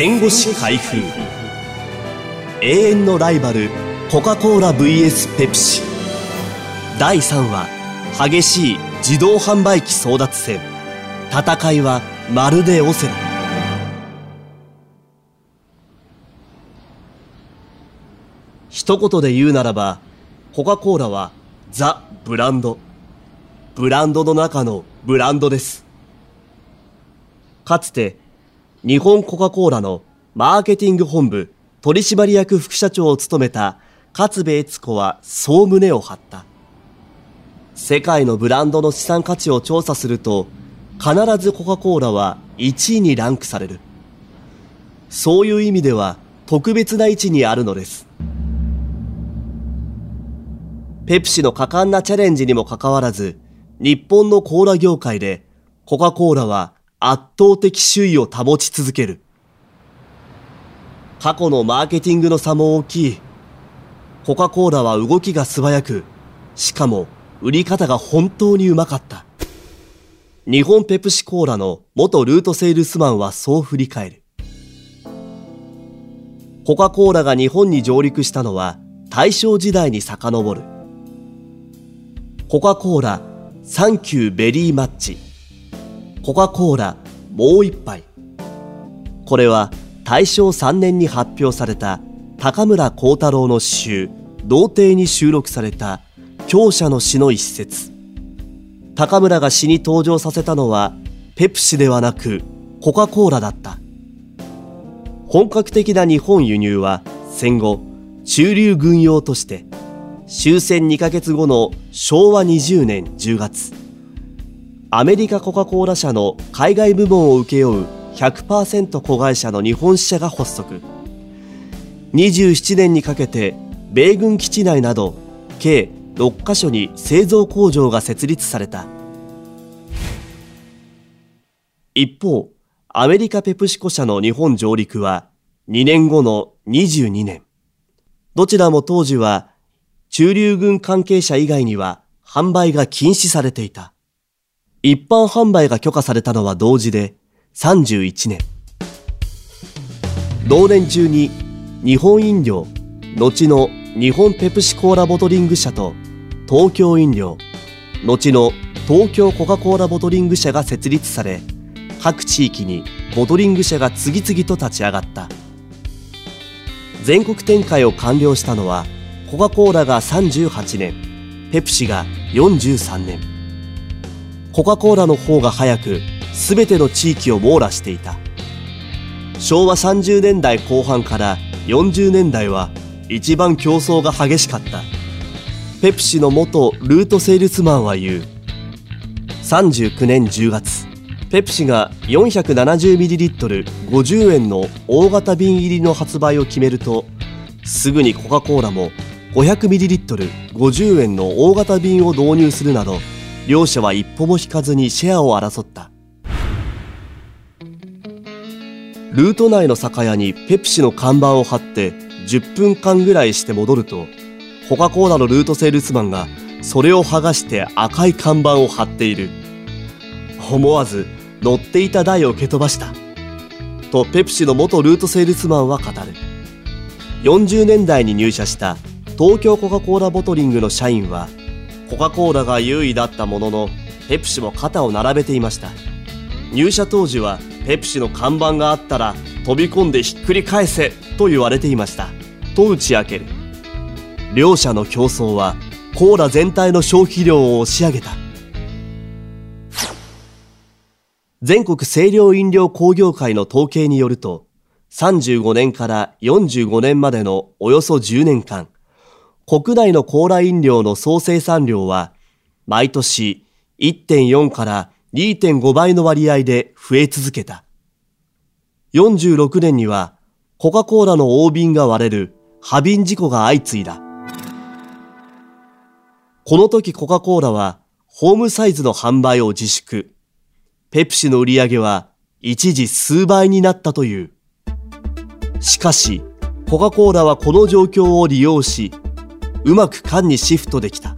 戦後史開封。永遠のライバルコカ・コーラ VS ペプシ。第3話激しい自動販売機争奪戦。戦いはまるでオセロ。一言で言うならばコカ・コーラはザ・ブランド。ブランドの中のブランドです。かつて日本コカ・コーラのマーケティング本部取締役副社長を務めた勝部悦子はそう胸を張った。世界のブランドの資産価値を調査すると、必ずコカ・コーラは1位にランクされる。そういう意味では特別な位置にあるのです。ペプシの果敢なチャレンジにもかかわらず、日本のコーラ業界でコカ・コーラは圧倒的首位を保ち続ける。過去のマーケティングの差も大きい。コカ・コーラは動きが素早く、しかも売り方が本当にうまかった。日本ペプシコーラの元ルートセールスマンはそう振り返る。コカ・コーラが日本に上陸したのは大正時代に遡る。コカ・コーラサンキューベリーマッチコカ・コーラもう一杯。これは大正3年に発表された高村光太郎の詩集童貞に収録された強者の詩の一節。高村が詩に登場させたのはペプシではなくコカ・コーラだった。本格的な日本輸入は戦後中流軍用として終戦2ヶ月後の昭和20年10月、アメリカコカ・コーラ社の海外部門を請け負う100%子会社の日本支社が発足。27年にかけて米軍基地内など計6カ所に製造工場が設立された。一方、アメリカペプシコ社の日本上陸は2年後の22年。どちらも当時は中流軍関係者以外には販売が禁止されていた。一般販売が許可されたのは同時で31年。同年中に日本飲料、後の日本ペプシコーラボトリング社と東京飲料、後の東京コカ・コーラボトリング社が設立され、各地域にボトリング社が次々と立ち上がった。全国展開を完了したのはコカ・コーラが38年ペプシが43年コカ・コーラの方が早く全ての地域を網羅していた。昭和30年代後半から40年代は一番競争が激しかった。ペプシの元ルートセールスマンは言う。39年10月ペプシが 470ml50 円の大型瓶入りの発売を決めるとすぐにコカ・コーラも 500ml50 円の大型瓶を導入するなど両者は一歩も引かずにシェアを争った。ルート内の酒屋にペプシの看板を貼って10分間ぐらいして戻るとコカ・コーラのルートセールスマンがそれを剥がして赤い看板を貼っている。思わず乗っていた台を蹴飛ばした。とペプシの元ルートセールスマンは語る。40年代に入社した東京コカ・コーラボトリングの社員はコカ・コーラが優位だったもののペプシも肩を並べていました。入社当時はペプシの看板があったら飛び込んでひっくり返せと言われていました。と打ち明ける。両者の競争はコーラ全体の消費量を押し上げた。全国清涼飲料工業会の統計によると35年から45年までのおよそ10年間国内のコーラ飲料の総生産量は毎年1.4から2.5倍の割合で増え続けた。46年にはコカ・コーラの大瓶が割れる破瓶事故が相次いだ。この時コカ・コーラはホームサイズの販売を自粛。ペプシの売り上げは一時数倍になったという。しかし、コカ・コーラはこの状況を利用し、うまく缶にシフトできた。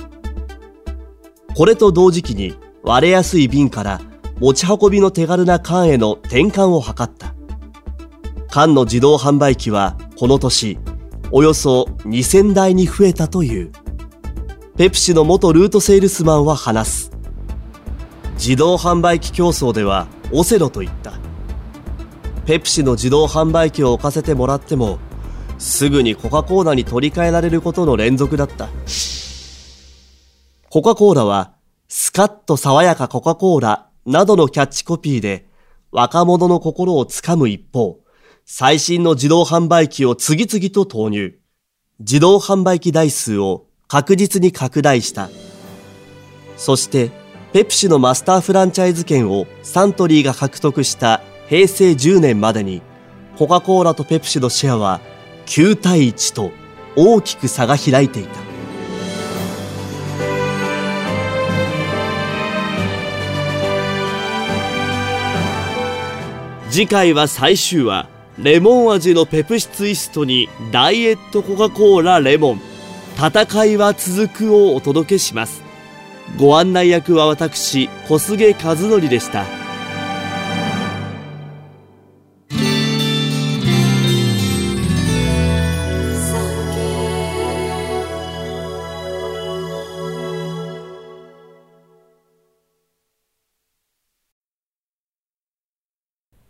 これと同時期に割れやすい瓶から持ち運びの手軽な缶への転換を図った。缶の自動販売機はこの年およそ2000台に増えたというペプシの元ルートセールスマンは話す自動販売機競争ではオセロと言ったペプシの自動販売機を置かせてもらってもすぐにコカ・コーラに取り替えられることの連続だったコカ・コーラはスカッと爽やかコカ・コーラなどのキャッチコピーで若者の心をつかむ一方、最新の自動販売機を次々と投入。自動販売機台数を確実に拡大した。そして、ペプシのマスターフランチャイズ権をサントリーが獲得した平成10年までに、コカ・コーラとペプシのシェアは9対1と大きく差が開いていた。次回は最終話レモン味のペプシツイストにダイエットコカ・コーラレモン戦いは続くをお届けしますご案内役は私小菅和則でした